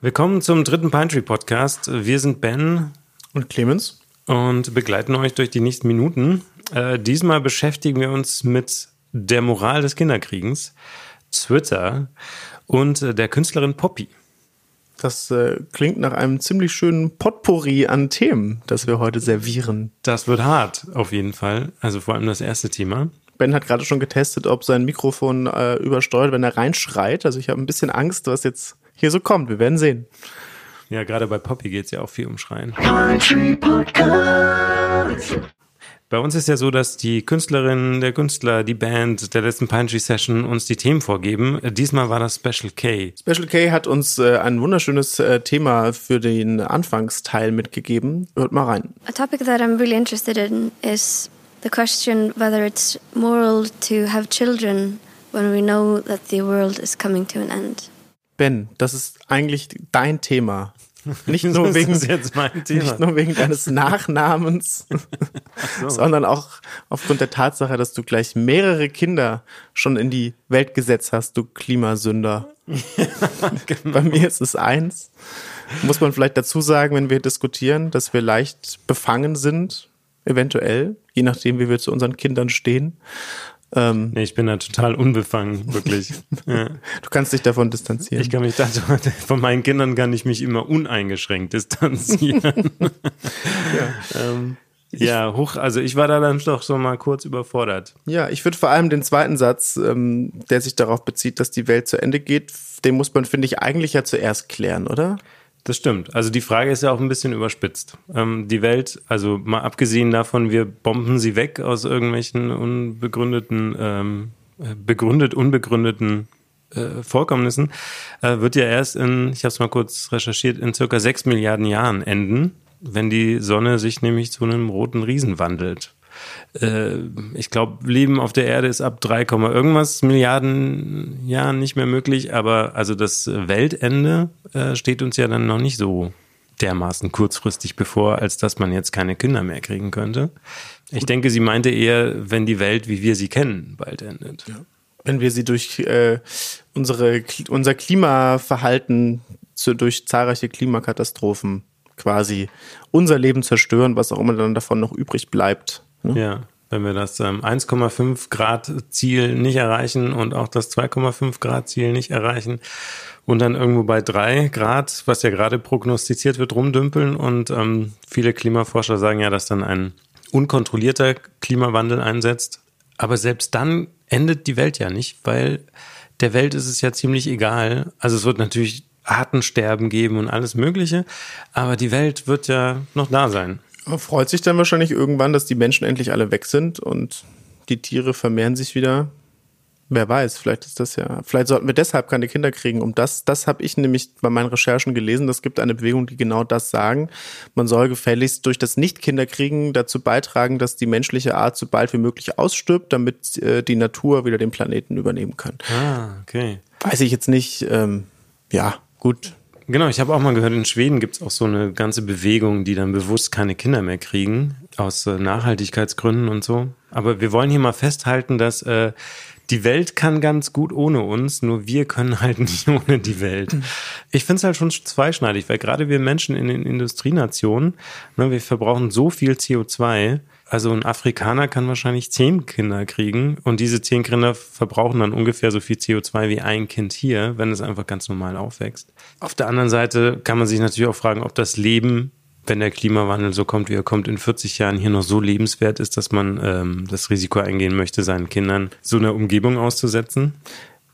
Willkommen zum dritten Pine Tree Podcast. Wir sind Ben und Clemens und begleiten euch durch die nächsten Minuten. Äh, diesmal beschäftigen wir uns mit der Moral des Kinderkriegens, Twitter und äh, der Künstlerin Poppy. Das äh, klingt nach einem ziemlich schönen Potpourri an Themen, das wir heute servieren. Das wird hart, auf jeden Fall. Also vor allem das erste Thema. Ben hat gerade schon getestet, ob sein Mikrofon äh, übersteuert, wenn er reinschreit. Also ich habe ein bisschen Angst, was jetzt hier so kommt. Wir werden sehen. Ja, gerade bei Poppy geht es ja auch viel um Schreien. Bei uns ist ja so, dass die Künstlerin, der Künstler, die Band der letzten Pine Tree Session uns die Themen vorgeben. Diesmal war das Special K. Special K hat uns äh, ein wunderschönes äh, Thema für den Anfangsteil mitgegeben. Hört mal rein. A topic that I'm really interested in is the question whether it's moral to have children when we know that the world is coming to an end. Ben, das ist eigentlich dein Thema. Nicht nur, wegen, nicht nur wegen deines Nachnamens, so. sondern auch aufgrund der Tatsache, dass du gleich mehrere Kinder schon in die Welt gesetzt hast, du Klimasünder. Ja, genau. Bei mir ist es eins. Muss man vielleicht dazu sagen, wenn wir diskutieren, dass wir leicht befangen sind, eventuell, je nachdem, wie wir zu unseren Kindern stehen. Ähm, nee, ich bin da total unbefangen, wirklich. ja. Du kannst dich davon distanzieren. Ich kann mich da, von meinen Kindern kann ich mich immer uneingeschränkt distanzieren. ja. Ähm, ja, hoch, also ich war da dann doch so mal kurz überfordert. Ja, ich würde vor allem den zweiten Satz, ähm, der sich darauf bezieht, dass die Welt zu Ende geht, den muss man, finde ich, eigentlich ja zuerst klären, oder? Das stimmt. Also die Frage ist ja auch ein bisschen überspitzt. Ähm, die Welt, also mal abgesehen davon, wir bomben sie weg aus irgendwelchen unbegründeten, ähm, äh, begründet, unbegründeten äh, Vorkommnissen, äh, wird ja erst in, ich habe es mal kurz recherchiert, in circa sechs Milliarden Jahren enden, wenn die Sonne sich nämlich zu einem roten Riesen wandelt äh, ich glaube, Leben auf der Erde ist ab 3, irgendwas Milliarden Jahren nicht mehr möglich, aber also das Weltende äh, steht uns ja dann noch nicht so dermaßen kurzfristig bevor, als dass man jetzt keine Kinder mehr kriegen könnte. Ich denke, sie meinte eher, wenn die Welt, wie wir sie kennen, bald endet. Ja. Wenn wir sie durch äh, unsere, unser Klimaverhalten zu, durch zahlreiche Klimakatastrophen quasi unser Leben zerstören, was auch immer dann davon noch übrig bleibt, Ne? Ja, wenn wir das ähm, 1,5 Grad Ziel nicht erreichen und auch das 2,5 Grad Ziel nicht erreichen und dann irgendwo bei 3 Grad, was ja gerade prognostiziert wird, rumdümpeln und ähm, viele Klimaforscher sagen ja, dass dann ein unkontrollierter Klimawandel einsetzt. Aber selbst dann endet die Welt ja nicht, weil der Welt ist es ja ziemlich egal. Also es wird natürlich Artensterben geben und alles Mögliche, aber die Welt wird ja noch da sein freut sich dann wahrscheinlich irgendwann, dass die Menschen endlich alle weg sind und die Tiere vermehren sich wieder. Wer weiß, vielleicht ist das ja. Vielleicht sollten wir deshalb keine Kinder kriegen. Um das, das habe ich nämlich bei meinen Recherchen gelesen. Es gibt eine Bewegung, die genau das sagen. Man soll gefälligst durch das Nicht-Kinderkriegen dazu beitragen, dass die menschliche Art so bald wie möglich ausstirbt, damit äh, die Natur wieder den Planeten übernehmen kann. Ah, okay. Weiß ich jetzt nicht. Ähm, ja, gut. Genau, ich habe auch mal gehört, in Schweden gibt es auch so eine ganze Bewegung, die dann bewusst keine Kinder mehr kriegen, aus äh, Nachhaltigkeitsgründen und so. Aber wir wollen hier mal festhalten, dass äh, die Welt kann ganz gut ohne uns, nur wir können halt nicht ohne die Welt. Ich finde es halt schon zweischneidig, weil gerade wir Menschen in den Industrienationen, ne, wir verbrauchen so viel CO2, also ein Afrikaner kann wahrscheinlich zehn Kinder kriegen und diese zehn Kinder verbrauchen dann ungefähr so viel CO2 wie ein Kind hier, wenn es einfach ganz normal aufwächst. Auf der anderen Seite kann man sich natürlich auch fragen, ob das Leben, wenn der Klimawandel so kommt, wie er kommt, in 40 Jahren hier noch so lebenswert ist, dass man ähm, das Risiko eingehen möchte, seinen Kindern so eine Umgebung auszusetzen.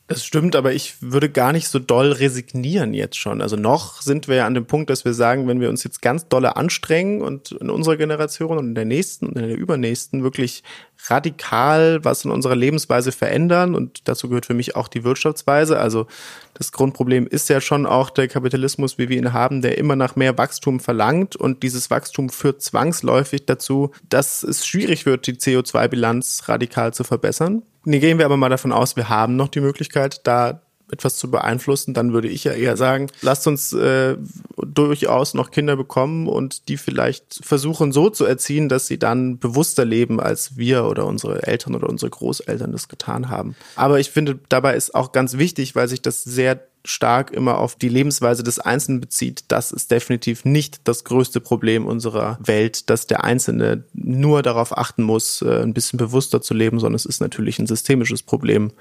Das stimmt, aber ich würde gar nicht so doll resignieren jetzt schon. Also noch sind wir ja an dem Punkt, dass wir sagen, wenn wir uns jetzt ganz dolle anstrengen und in unserer Generation und in der nächsten und in der übernächsten wirklich radikal was in unserer Lebensweise verändern und dazu gehört für mich auch die Wirtschaftsweise. Also das Grundproblem ist ja schon auch der Kapitalismus, wie wir ihn haben, der immer nach mehr Wachstum verlangt und dieses Wachstum führt zwangsläufig dazu, dass es schwierig wird, die CO2-Bilanz radikal zu verbessern. Nee, gehen wir aber mal davon aus, wir haben noch die Möglichkeit, da etwas zu beeinflussen, dann würde ich ja eher sagen, lasst uns äh, durchaus noch Kinder bekommen und die vielleicht versuchen so zu erziehen, dass sie dann bewusster leben, als wir oder unsere Eltern oder unsere Großeltern das getan haben. Aber ich finde, dabei ist auch ganz wichtig, weil sich das sehr stark immer auf die Lebensweise des Einzelnen bezieht, das ist definitiv nicht das größte Problem unserer Welt, dass der Einzelne nur darauf achten muss, äh, ein bisschen bewusster zu leben, sondern es ist natürlich ein systemisches Problem.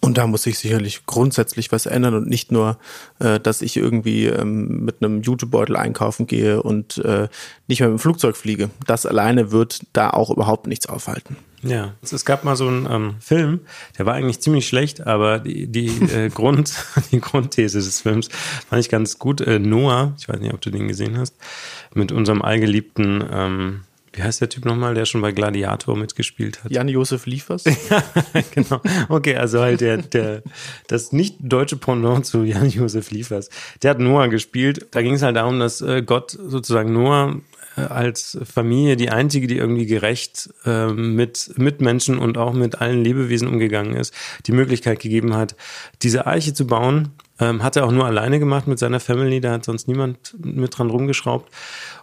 Und da muss sich sicherlich grundsätzlich was ändern und nicht nur, äh, dass ich irgendwie ähm, mit einem Jutebeutel einkaufen gehe und äh, nicht mehr mit dem Flugzeug fliege. Das alleine wird da auch überhaupt nichts aufhalten. Ja, es gab mal so einen ähm, Film, der war eigentlich ziemlich schlecht, aber die, die, äh, Grund, die Grundthese des Films fand ich ganz gut. Äh, Noah, ich weiß nicht, ob du den gesehen hast, mit unserem allgeliebten, ähm, wie heißt der Typ nochmal, der schon bei Gladiator mitgespielt hat? Jan-Josef Liefers? ja, genau. Okay, also halt der, der, das nicht deutsche Pendant zu Jan-Josef Liefers. Der hat Noah gespielt. Da ging es halt darum, dass äh, Gott sozusagen Noah äh, als Familie die einzige, die irgendwie gerecht äh, mit Mitmenschen und auch mit allen Lebewesen umgegangen ist, die Möglichkeit gegeben hat, diese Eiche zu bauen. Ähm, hat er auch nur alleine gemacht mit seiner Family, da hat sonst niemand mit dran rumgeschraubt.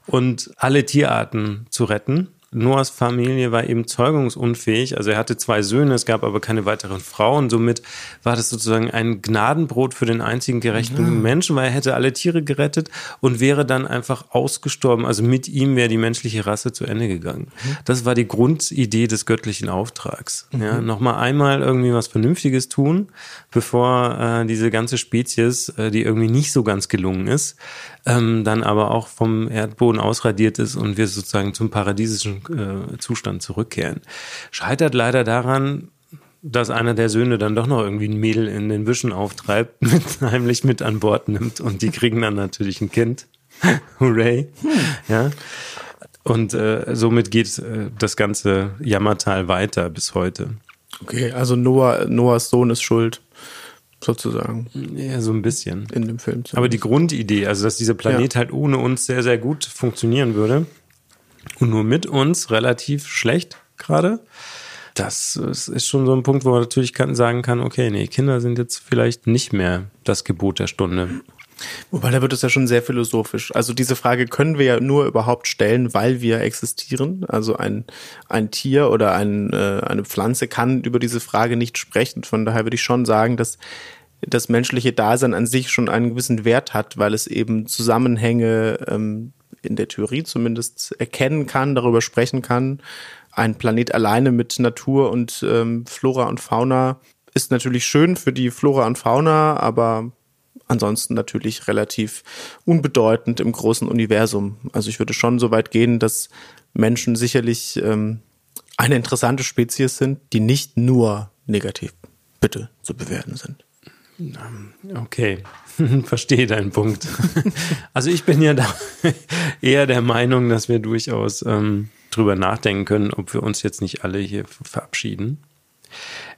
Und alle Tierarten zu retten. Noahs Familie war eben zeugungsunfähig. Also er hatte zwei Söhne, es gab aber keine weiteren Frauen. Somit war das sozusagen ein Gnadenbrot für den einzigen gerechten ja. Menschen, weil er hätte alle Tiere gerettet und wäre dann einfach ausgestorben. Also mit ihm wäre die menschliche Rasse zu Ende gegangen. Mhm. Das war die Grundidee des göttlichen Auftrags. Mhm. Ja, nochmal einmal irgendwie was Vernünftiges tun, bevor äh, diese ganze Spezies, äh, die irgendwie nicht so ganz gelungen ist, ähm, dann aber auch vom Erdboden ausradiert ist und wir sozusagen zum paradiesischen äh, Zustand zurückkehren. Scheitert leider daran, dass einer der Söhne dann doch noch irgendwie ein Mädel in den Büschen auftreibt, mit, heimlich mit an Bord nimmt und die kriegen dann natürlich ein Kind. Hooray. Hm. Ja. Und äh, somit geht äh, das ganze Jammertal weiter bis heute. Okay, also Noah, Noahs Sohn ist schuld sozusagen. Ja, so ein bisschen. In dem Film. Zumindest. Aber die Grundidee, also dass dieser Planet ja. halt ohne uns sehr, sehr gut funktionieren würde und nur mit uns relativ schlecht gerade, das ist schon so ein Punkt, wo man natürlich kann, sagen kann, okay, nee, Kinder sind jetzt vielleicht nicht mehr das Gebot der Stunde. Wobei, da wird es ja schon sehr philosophisch. Also diese Frage können wir ja nur überhaupt stellen, weil wir existieren. Also ein, ein Tier oder ein, äh, eine Pflanze kann über diese Frage nicht sprechen. Von daher würde ich schon sagen, dass das menschliche Dasein an sich schon einen gewissen Wert hat, weil es eben Zusammenhänge ähm, in der Theorie zumindest erkennen kann, darüber sprechen kann. Ein Planet alleine mit Natur und ähm, Flora und Fauna ist natürlich schön für die Flora und Fauna, aber ansonsten natürlich relativ unbedeutend im großen Universum. Also ich würde schon so weit gehen, dass Menschen sicherlich ähm, eine interessante Spezies sind, die nicht nur negativ bitte zu bewerten sind. Okay, verstehe deinen Punkt. Also ich bin ja da eher der Meinung, dass wir durchaus ähm, drüber nachdenken können, ob wir uns jetzt nicht alle hier verabschieden.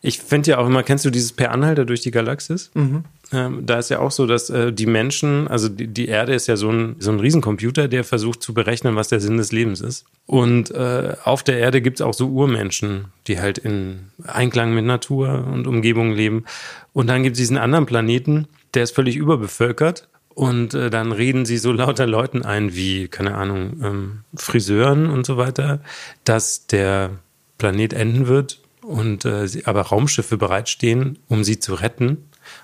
Ich finde ja auch immer, kennst du dieses Per Anhalter durch die Galaxis? Mhm. Ähm, da ist ja auch so, dass äh, die Menschen, also die, die, Erde ist ja so ein, so ein Riesencomputer, der versucht zu berechnen, was der Sinn des Lebens ist. Und äh, auf der Erde gibt es auch so Urmenschen, die halt in Einklang mit Natur und Umgebung leben. Und dann gibt es diesen anderen Planeten, der ist völlig überbevölkert. Und äh, dann reden sie so lauter Leuten ein wie, keine Ahnung, ähm, Friseuren und so weiter, dass der Planet enden wird und äh, aber Raumschiffe bereitstehen, um sie zu retten.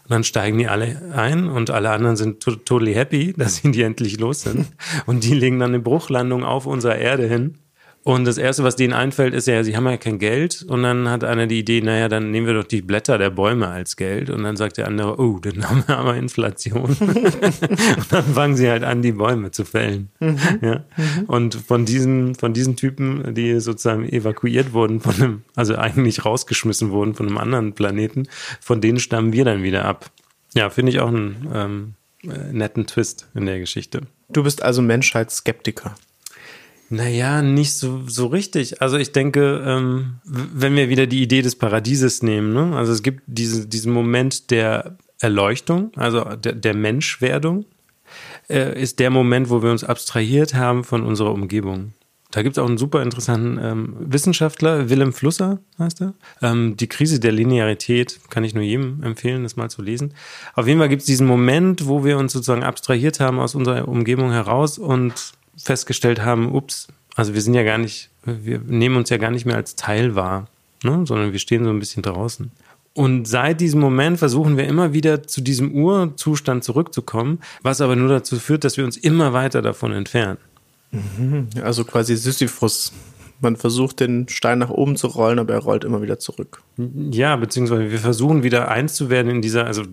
Und dann steigen die alle ein und alle anderen sind to totally happy, dass sie die endlich los sind. Und die legen dann eine Bruchlandung auf unserer Erde hin und das Erste, was denen einfällt, ist ja, sie haben ja kein Geld. Und dann hat einer die Idee, naja, dann nehmen wir doch die Blätter der Bäume als Geld. Und dann sagt der andere, oh, dann haben wir aber Inflation. und dann fangen sie halt an, die Bäume zu fällen. Mhm. Ja? Mhm. Und von diesen, von diesen Typen, die sozusagen evakuiert wurden von einem, also eigentlich rausgeschmissen wurden von einem anderen Planeten, von denen stammen wir dann wieder ab. Ja, finde ich auch einen ähm, äh, netten Twist in der Geschichte. Du bist also Menschheitsskeptiker. Naja, nicht so, so richtig. Also ich denke, ähm, wenn wir wieder die Idee des Paradieses nehmen, ne? also es gibt diese, diesen Moment der Erleuchtung, also der, der Menschwerdung, äh, ist der Moment, wo wir uns abstrahiert haben von unserer Umgebung. Da gibt es auch einen super interessanten ähm, Wissenschaftler, Willem Flusser heißt er. Ähm, die Krise der Linearität kann ich nur jedem empfehlen, das mal zu lesen. Auf jeden Fall gibt es diesen Moment, wo wir uns sozusagen abstrahiert haben aus unserer Umgebung heraus und festgestellt haben, ups, also wir sind ja gar nicht, wir nehmen uns ja gar nicht mehr als Teil wahr, ne? sondern wir stehen so ein bisschen draußen. Und seit diesem Moment versuchen wir immer wieder zu diesem Urzustand zurückzukommen, was aber nur dazu führt, dass wir uns immer weiter davon entfernen. Mhm. Also quasi Sisyphus man versucht, den Stein nach oben zu rollen, aber er rollt immer wieder zurück. Ja, beziehungsweise wir versuchen wieder eins zu werden in dieser, also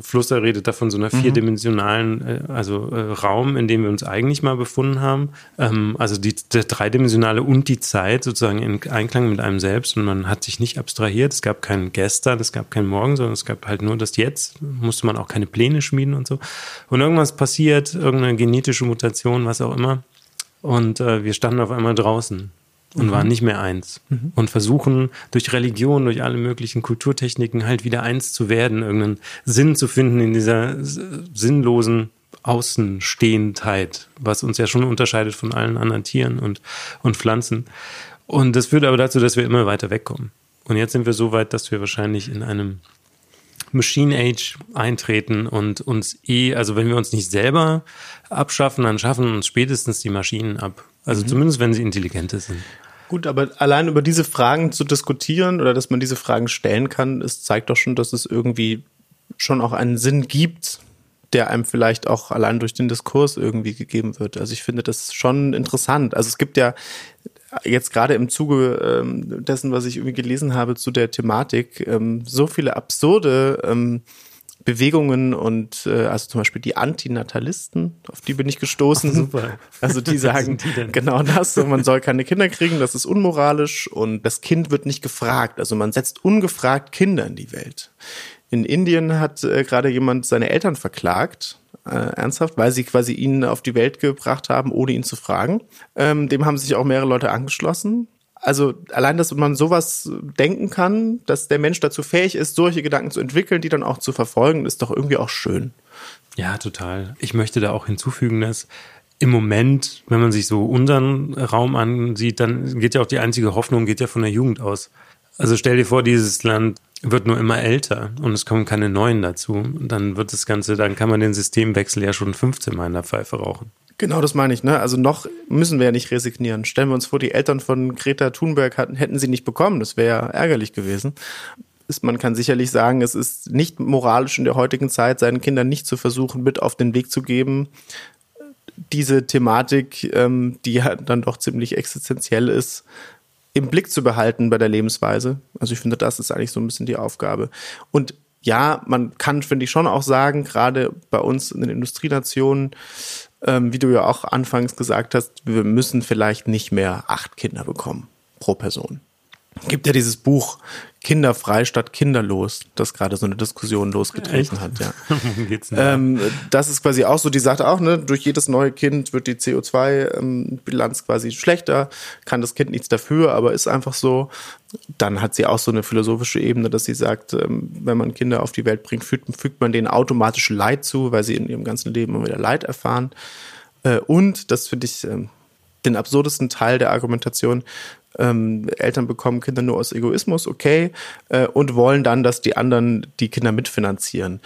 Flusser redet da von so einer mhm. vierdimensionalen, äh, also äh, Raum, in dem wir uns eigentlich mal befunden haben. Ähm, also die, der dreidimensionale und die Zeit sozusagen in Einklang mit einem selbst und man hat sich nicht abstrahiert. Es gab kein Gestern, es gab kein Morgen, sondern es gab halt nur das Jetzt. Musste man auch keine Pläne schmieden und so. Und irgendwas passiert, irgendeine genetische Mutation, was auch immer. Und äh, wir standen auf einmal draußen und mhm. waren nicht mehr eins. Mhm. Und versuchen durch Religion, durch alle möglichen Kulturtechniken halt wieder eins zu werden, irgendeinen Sinn zu finden in dieser sinnlosen Außenstehendheit, was uns ja schon unterscheidet von allen anderen Tieren und, und Pflanzen. Und das führt aber dazu, dass wir immer weiter wegkommen. Und jetzt sind wir so weit, dass wir wahrscheinlich in einem Machine Age eintreten und uns eh, also wenn wir uns nicht selber abschaffen, dann schaffen uns spätestens die Maschinen ab. Also mhm. zumindest, wenn sie intelligenter sind. Gut, aber allein über diese Fragen zu diskutieren oder dass man diese Fragen stellen kann, es zeigt doch schon, dass es irgendwie schon auch einen Sinn gibt, der einem vielleicht auch allein durch den Diskurs irgendwie gegeben wird. Also ich finde das schon interessant. Also es gibt ja jetzt gerade im Zuge ähm, dessen, was ich irgendwie gelesen habe zu der Thematik, ähm, so viele absurde ähm, Bewegungen und äh, also zum Beispiel die Antinatalisten, auf die bin ich gestoßen. Ach, super. Also die sagen die genau das, man soll keine Kinder kriegen, das ist unmoralisch und das Kind wird nicht gefragt. Also man setzt ungefragt Kinder in die Welt. In Indien hat äh, gerade jemand seine Eltern verklagt, äh, ernsthaft, weil sie quasi ihn auf die Welt gebracht haben, ohne ihn zu fragen. Ähm, dem haben sich auch mehrere Leute angeschlossen also allein, dass man sowas denken kann, dass der Mensch dazu fähig ist, solche Gedanken zu entwickeln, die dann auch zu verfolgen, ist doch irgendwie auch schön. Ja, total. Ich möchte da auch hinzufügen, dass im Moment, wenn man sich so unseren Raum ansieht, dann geht ja auch die einzige Hoffnung, geht ja von der Jugend aus. Also stell dir vor, dieses Land wird nur immer älter und es kommen keine neuen dazu. Dann wird das Ganze, dann kann man den Systemwechsel ja schon 15 Mal in der Pfeife rauchen. Genau, das meine ich. Ne? Also noch müssen wir ja nicht resignieren. Stellen wir uns vor, die Eltern von Greta Thunberg hatten, hätten sie nicht bekommen. Das wäre ja ärgerlich gewesen. Ist, man kann sicherlich sagen, es ist nicht moralisch in der heutigen Zeit, seinen Kindern nicht zu versuchen, mit auf den Weg zu geben, diese Thematik, ähm, die ja dann doch ziemlich existenziell ist, im Blick zu behalten bei der Lebensweise. Also ich finde, das ist eigentlich so ein bisschen die Aufgabe. Und ja, man kann, finde ich, schon auch sagen, gerade bei uns in den Industrienationen, ähm, wie du ja auch anfangs gesagt hast, wir müssen vielleicht nicht mehr acht Kinder bekommen pro Person. Gibt ja dieses Buch Kinderfrei statt kinderlos, das gerade so eine Diskussion losgetreten Echt? hat. Ja. ähm, das ist quasi auch so, die sagt auch, ne, durch jedes neue Kind wird die CO2-Bilanz ähm, quasi schlechter, kann das Kind nichts dafür, aber ist einfach so. Dann hat sie auch so eine philosophische Ebene, dass sie sagt, ähm, wenn man Kinder auf die Welt bringt, fügt, fügt man denen automatisch Leid zu, weil sie in ihrem ganzen Leben immer wieder Leid erfahren. Äh, und, das finde ich ähm, den absurdesten Teil der Argumentation, ähm, Eltern bekommen Kinder nur aus Egoismus, okay, äh, und wollen dann, dass die anderen die Kinder mitfinanzieren.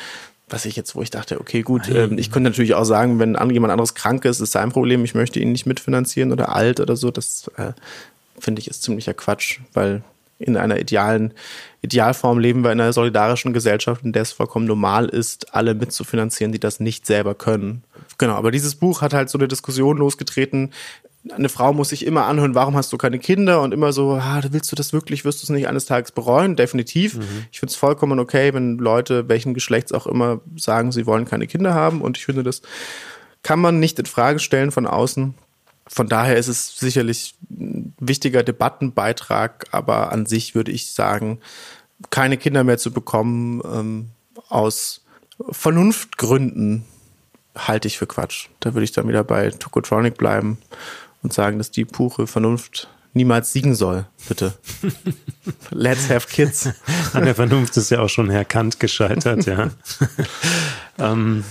Was ich jetzt, wo ich dachte, okay, gut, ähm, ich könnte natürlich auch sagen, wenn jemand anderes krank ist, ist sein Problem, ich möchte ihn nicht mitfinanzieren oder alt oder so. Das äh, finde ich ist ziemlicher Quatsch, weil in einer idealen Idealform leben wir in einer solidarischen Gesellschaft, in der es vollkommen normal ist, alle mitzufinanzieren, die das nicht selber können. Genau, aber dieses Buch hat halt so eine Diskussion losgetreten, eine Frau muss sich immer anhören, warum hast du keine Kinder und immer so, ah, willst du das wirklich, wirst du es nicht eines Tages bereuen? Definitiv. Mhm. Ich finde es vollkommen okay, wenn Leute, welchen Geschlechts auch immer, sagen, sie wollen keine Kinder haben und ich finde, das kann man nicht in Frage stellen von außen. Von daher ist es sicherlich ein wichtiger Debattenbeitrag, aber an sich würde ich sagen, keine Kinder mehr zu bekommen ähm, aus Vernunftgründen halte ich für Quatsch. Da würde ich dann wieder bei Tokotronic bleiben und sagen, dass die pure Vernunft niemals siegen soll, bitte. Let's have kids. An der Vernunft ist ja auch schon Herr Kant gescheitert, ja. ähm,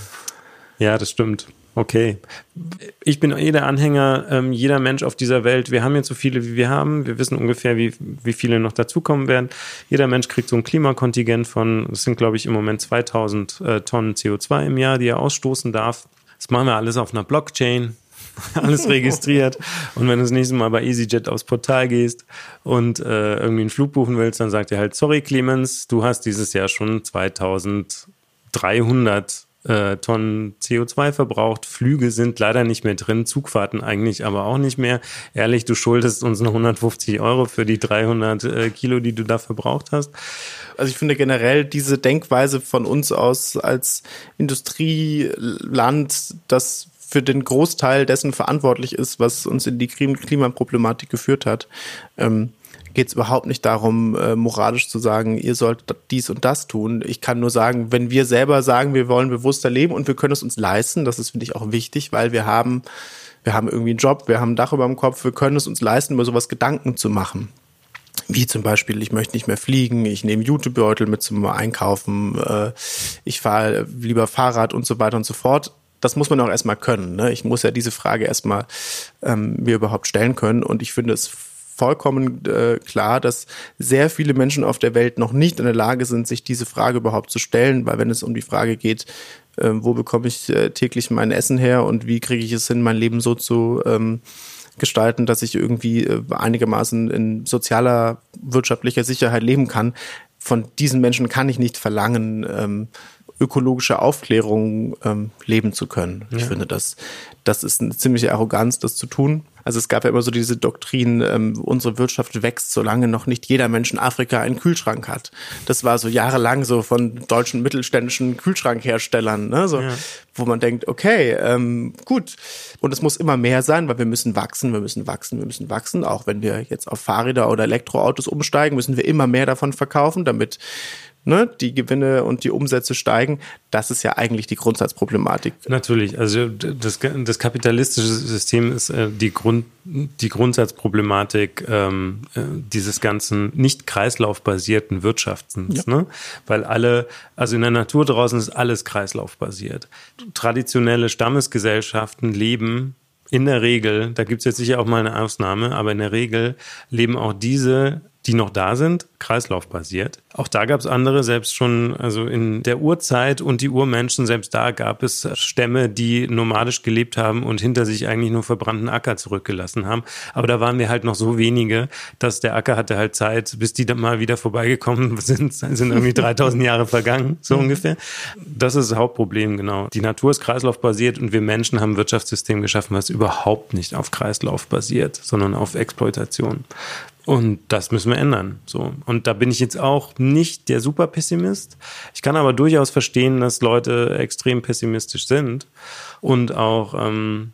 ja, das stimmt. Okay. Ich bin eh der Anhänger, ähm, jeder Mensch auf dieser Welt, wir haben jetzt so viele, wie wir haben, wir wissen ungefähr, wie, wie viele noch dazukommen werden. Jeder Mensch kriegt so ein Klimakontingent von, das sind glaube ich im Moment 2000 äh, Tonnen CO2 im Jahr, die er ausstoßen darf. Das machen wir alles auf einer Blockchain. alles registriert. Und wenn du das nächste Mal bei EasyJet aufs Portal gehst und äh, irgendwie einen Flug buchen willst, dann sagt er halt, sorry Clemens, du hast dieses Jahr schon 2300 äh, Tonnen CO2 verbraucht. Flüge sind leider nicht mehr drin, Zugfahrten eigentlich aber auch nicht mehr. Ehrlich, du schuldest uns noch 150 Euro für die 300 äh, Kilo, die du da verbraucht hast. Also ich finde generell diese Denkweise von uns aus als Industrieland, das für den Großteil dessen verantwortlich ist, was uns in die Klimaproblematik geführt hat, ähm, geht es überhaupt nicht darum, äh, moralisch zu sagen, ihr sollt dies und das tun. Ich kann nur sagen, wenn wir selber sagen, wir wollen bewusster leben und wir können es uns leisten, das ist, finde ich, auch wichtig, weil wir haben, wir haben irgendwie einen Job, wir haben ein Dach über dem Kopf, wir können es uns leisten, über sowas Gedanken zu machen. Wie zum Beispiel, ich möchte nicht mehr fliegen, ich nehme Jutebeutel mit zum Einkaufen, äh, ich fahre lieber Fahrrad und so weiter und so fort das muss man auch erstmal können. Ne? Ich muss ja diese Frage erstmal ähm, mir überhaupt stellen können. Und ich finde es vollkommen äh, klar, dass sehr viele Menschen auf der Welt noch nicht in der Lage sind, sich diese Frage überhaupt zu stellen, weil wenn es um die Frage geht, äh, wo bekomme ich äh, täglich mein Essen her und wie kriege ich es hin, mein Leben so zu ähm, gestalten, dass ich irgendwie äh, einigermaßen in sozialer, wirtschaftlicher Sicherheit leben kann. Von diesen Menschen kann ich nicht verlangen, ähm, ökologische Aufklärung ähm, leben zu können. Ich finde, das, das ist eine ziemliche Arroganz, das zu tun. Also es gab ja immer so diese Doktrin, ähm, unsere Wirtschaft wächst, solange noch nicht jeder Mensch in Afrika einen Kühlschrank hat. Das war so jahrelang so von deutschen mittelständischen Kühlschrankherstellern, ne? so, ja. wo man denkt, okay, ähm, gut. Und es muss immer mehr sein, weil wir müssen wachsen, wir müssen wachsen, wir müssen wachsen. Auch wenn wir jetzt auf Fahrräder oder Elektroautos umsteigen, müssen wir immer mehr davon verkaufen, damit ne, die Gewinne und die Umsätze steigen. Das ist ja eigentlich die Grundsatzproblematik. Natürlich, also das, das kapitalistische System ist äh, die, Grund, die Grundsatzproblematik ähm, äh, dieses ganzen nicht kreislaufbasierten Wirtschaftens. Ja. Ne? Weil alle, also in der Natur draußen ist alles kreislaufbasiert. Traditionelle Stammesgesellschaften leben in der Regel, da gibt es jetzt sicher auch mal eine Ausnahme, aber in der Regel leben auch diese die noch da sind, kreislaufbasiert. Auch da gab es andere, selbst schon, also in der Urzeit und die Urmenschen, selbst da gab es Stämme, die nomadisch gelebt haben und hinter sich eigentlich nur verbrannten Acker zurückgelassen haben. Aber da waren wir halt noch so wenige, dass der Acker hatte halt Zeit, bis die dann mal wieder vorbeigekommen sind, sind irgendwie 3000 Jahre vergangen, so ungefähr. Das ist das Hauptproblem, genau. Die Natur ist kreislaufbasiert und wir Menschen haben ein Wirtschaftssystem geschaffen, was überhaupt nicht auf Kreislauf basiert, sondern auf Exploitation. Und das müssen wir ändern. So. Und da bin ich jetzt auch nicht der Superpessimist. Ich kann aber durchaus verstehen, dass Leute extrem pessimistisch sind. Und auch, ähm,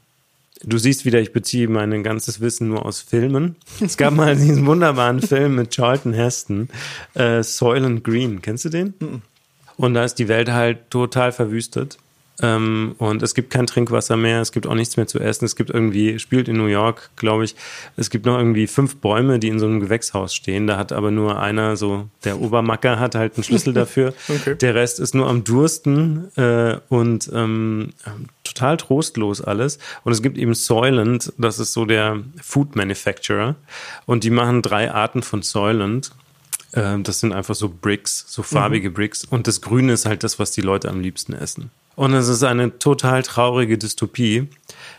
du siehst wieder, ich beziehe mein ganzes Wissen nur aus Filmen. Es gab mal diesen wunderbaren Film mit Charlton Heston, äh, Soylent Green. Kennst du den? Mhm. Und da ist die Welt halt total verwüstet. Ähm, und es gibt kein Trinkwasser mehr, es gibt auch nichts mehr zu essen. Es gibt irgendwie, spielt in New York, glaube ich, es gibt noch irgendwie fünf Bäume, die in so einem Gewächshaus stehen. Da hat aber nur einer, so der Obermacker hat halt einen Schlüssel dafür. okay. Der Rest ist nur am Dursten äh, und ähm, total trostlos alles. Und es gibt eben Soylent, das ist so der Food Manufacturer. Und die machen drei Arten von Soylent. Äh, das sind einfach so Bricks, so farbige mhm. Bricks. Und das Grüne ist halt das, was die Leute am liebsten essen. Und es ist eine total traurige Dystopie.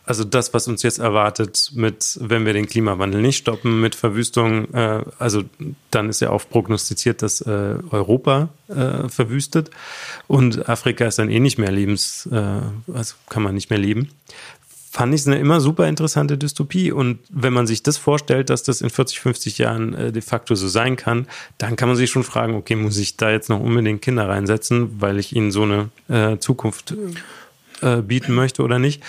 Also das, was uns jetzt erwartet, mit, wenn wir den Klimawandel nicht stoppen, mit Verwüstung, äh, also dann ist ja auch prognostiziert, dass äh, Europa äh, verwüstet und Afrika ist dann eh nicht mehr lebens, äh, also kann man nicht mehr leben fand ich es eine immer super interessante Dystopie. Und wenn man sich das vorstellt, dass das in 40, 50 Jahren äh, de facto so sein kann, dann kann man sich schon fragen, okay, muss ich da jetzt noch unbedingt Kinder reinsetzen, weil ich ihnen so eine äh, Zukunft äh, bieten möchte oder nicht?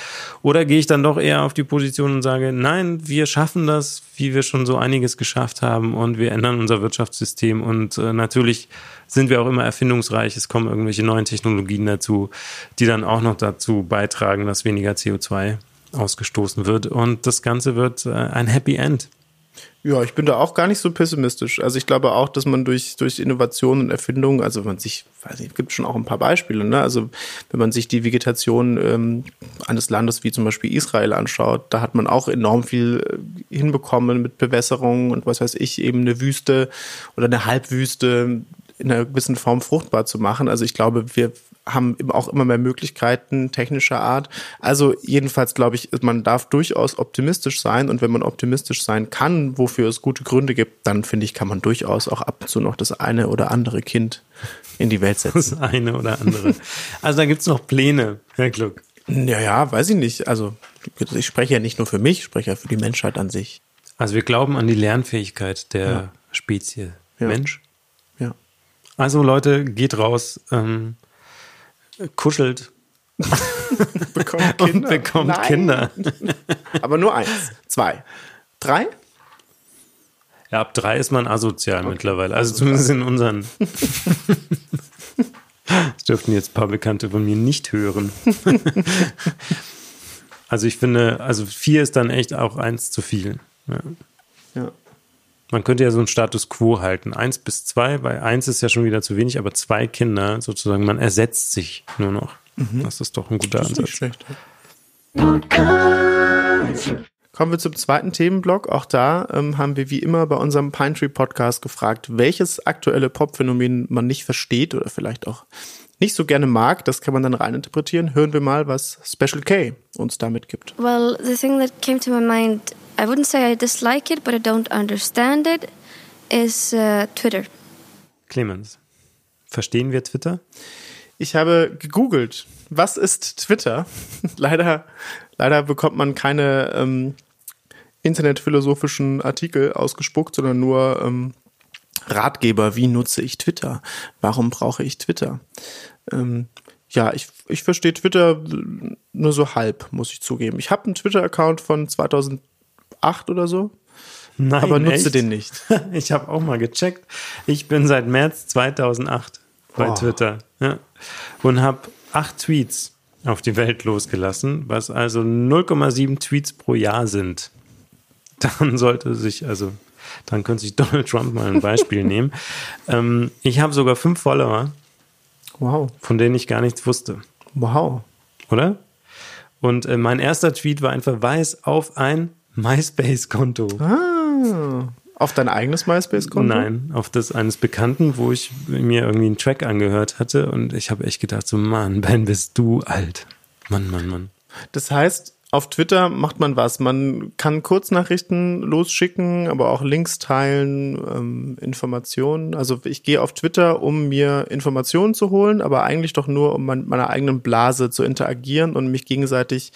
Oder gehe ich dann doch eher auf die Position und sage, nein, wir schaffen das, wie wir schon so einiges geschafft haben und wir ändern unser Wirtschaftssystem und äh, natürlich sind wir auch immer erfindungsreich. Es kommen irgendwelche neuen Technologien dazu, die dann auch noch dazu beitragen, dass weniger CO2 ausgestoßen wird. Und das Ganze wird äh, ein Happy End. Ja, ich bin da auch gar nicht so pessimistisch. Also ich glaube auch, dass man durch, durch Innovation und Erfindung, also man sich, weiß nicht, gibt schon auch ein paar Beispiele, ne? Also wenn man sich die Vegetation ähm, eines Landes wie zum Beispiel Israel anschaut, da hat man auch enorm viel äh, hinbekommen mit Bewässerung und was weiß ich, eben eine Wüste oder eine Halbwüste in einer gewissen Form fruchtbar zu machen. Also ich glaube, wir haben auch immer mehr Möglichkeiten technischer Art. Also jedenfalls glaube ich, man darf durchaus optimistisch sein und wenn man optimistisch sein kann, wofür es gute Gründe gibt, dann finde ich, kann man durchaus auch ab und zu noch das eine oder andere Kind in die Welt setzen. Das eine oder andere. Also da gibt es noch Pläne, Herr Gluck. Ja, ja, weiß ich nicht. Also ich spreche ja nicht nur für mich, ich spreche ja für die Menschheit an sich. Also wir glauben an die Lernfähigkeit der ja. Spezies ja. Mensch. Ja. Also Leute, geht raus, ähm, kuschelt. bekommt Kinder. Und bekommt Nein. Kinder. Aber nur eins, zwei, drei? Ja, ab drei ist man asozial okay. mittlerweile. Also zumindest in unseren. Das dürften jetzt ein paar Bekannte von mir nicht hören. also ich finde, also vier ist dann echt auch eins zu viel. Ja. ja. Man könnte ja so einen Status quo halten. Eins bis zwei, bei eins ist ja schon wieder zu wenig, aber zwei Kinder sozusagen, man ersetzt sich nur noch. Mhm. Das ist doch ein guter Ansatz. Nicht schlecht. Kommen wir zum zweiten Themenblock. Auch da ähm, haben wir wie immer bei unserem Pine Tree Podcast gefragt, welches aktuelle Popphänomen man nicht versteht oder vielleicht auch nicht so gerne mag. Das kann man dann reininterpretieren. Hören wir mal, was Special K uns damit gibt. Well, the thing that came to my mind I wouldn't say I dislike it, but I don't understand it, is uh, Twitter. Clemens, verstehen wir Twitter? Ich habe gegoogelt, was ist Twitter? leider, leider bekommt man keine ähm, internetphilosophischen Artikel ausgespuckt, sondern nur ähm, Ratgeber, wie nutze ich Twitter? Warum brauche ich Twitter? Ähm, ja, ich, ich verstehe Twitter nur so halb, muss ich zugeben. Ich habe einen Twitter-Account von 2000 acht oder so. Nein, aber nutze echt? den nicht. Ich habe auch mal gecheckt. Ich bin seit März 2008 bei oh. Twitter ja. und habe acht Tweets auf die Welt losgelassen, was also 0,7 Tweets pro Jahr sind. Dann sollte sich, also, dann könnte sich Donald Trump mal ein Beispiel nehmen. Ähm, ich habe sogar fünf Follower. Wow. Von denen ich gar nichts wusste. Wow. Oder? Und äh, mein erster Tweet war ein Verweis auf ein MySpace-Konto. Ah, auf dein eigenes MySpace-Konto? Nein, auf das eines Bekannten, wo ich mir irgendwie einen Track angehört hatte und ich habe echt gedacht, so Mann, Ben, bist du alt. Mann, Mann, Mann. Das heißt, auf Twitter macht man was. Man kann Kurznachrichten losschicken, aber auch Links teilen, ähm, Informationen. Also ich gehe auf Twitter, um mir Informationen zu holen, aber eigentlich doch nur, um mit meiner eigenen Blase zu interagieren und mich gegenseitig